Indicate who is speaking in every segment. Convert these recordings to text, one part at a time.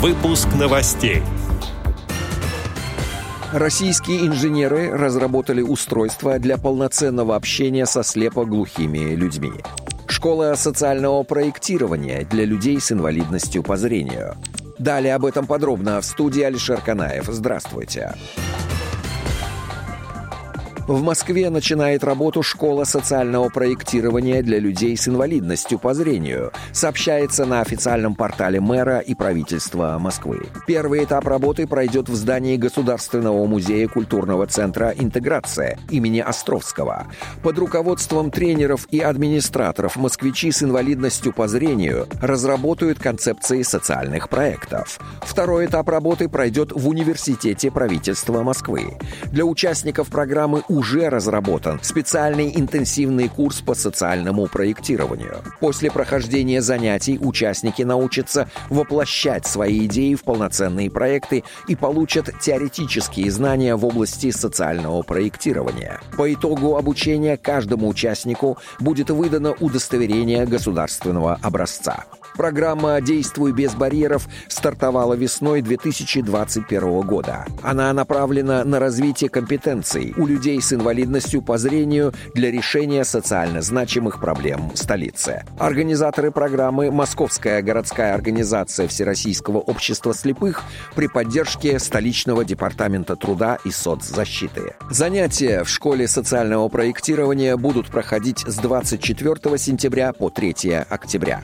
Speaker 1: Выпуск новостей.
Speaker 2: Российские инженеры разработали устройство для полноценного общения со слепоглухими людьми. Школа социального проектирования для людей с инвалидностью по зрению. Далее об этом подробно в студии Алишер Канаев. Здравствуйте. Здравствуйте. В Москве начинает работу школа социального проектирования для людей с инвалидностью по зрению, сообщается на официальном портале мэра и правительства Москвы. Первый этап работы пройдет в здании Государственного музея культурного центра «Интеграция» имени Островского. Под руководством тренеров и администраторов москвичи с инвалидностью по зрению разработают концепции социальных проектов. Второй этап работы пройдет в Университете правительства Москвы. Для участников программы «У уже разработан специальный интенсивный курс по социальному проектированию. После прохождения занятий участники научатся воплощать свои идеи в полноценные проекты и получат теоретические знания в области социального проектирования. По итогу обучения каждому участнику будет выдано удостоверение государственного образца. Программа «Действуй без барьеров» стартовала весной 2021 года. Она направлена на развитие компетенций у людей с инвалидностью по зрению для решения социально значимых проблем столицы. Организаторы программы «Московская городская организация Всероссийского общества слепых» при поддержке столичного департамента труда и соцзащиты. Занятия в школе социального проектирования будут проходить с 24 сентября по 3 октября.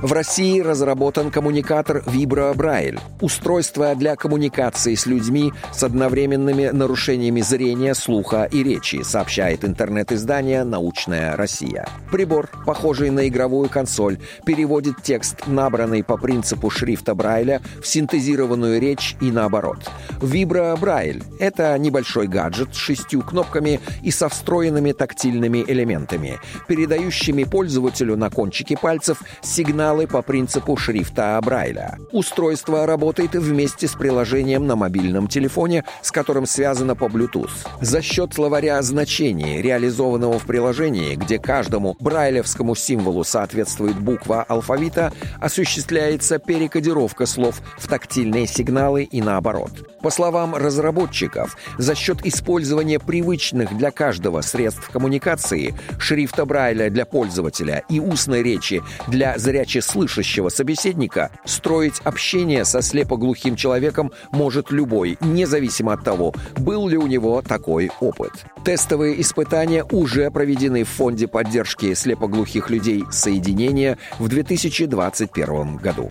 Speaker 2: В России разработан коммуникатор Vibra Braille – устройство для коммуникации с людьми с одновременными нарушениями зрения, слуха и речи, сообщает интернет-издание «Научная Россия». Прибор, похожий на игровую консоль, переводит текст, набранный по принципу шрифта Брайля, в синтезированную речь и наоборот. Vibra Braille – это небольшой гаджет с шестью кнопками и со встроенными тактильными элементами, передающими пользователю на кончике пальцев сигнал сигналы по принципу шрифта Брайля. Устройство работает вместе с приложением на мобильном телефоне, с которым связано по Bluetooth. За счет словаря значений, реализованного в приложении, где каждому брайлевскому символу соответствует буква алфавита, осуществляется перекодировка слов в тактильные сигналы и наоборот. По словам разработчиков, за счет использования привычных для каждого средств коммуникации, шрифта Брайля для пользователя и устной речи для зрячих слышащего собеседника, строить общение со слепоглухим человеком может любой, независимо от того, был ли у него такой опыт. Тестовые испытания уже проведены в Фонде поддержки слепоглухих людей «Соединение» в 2021 году.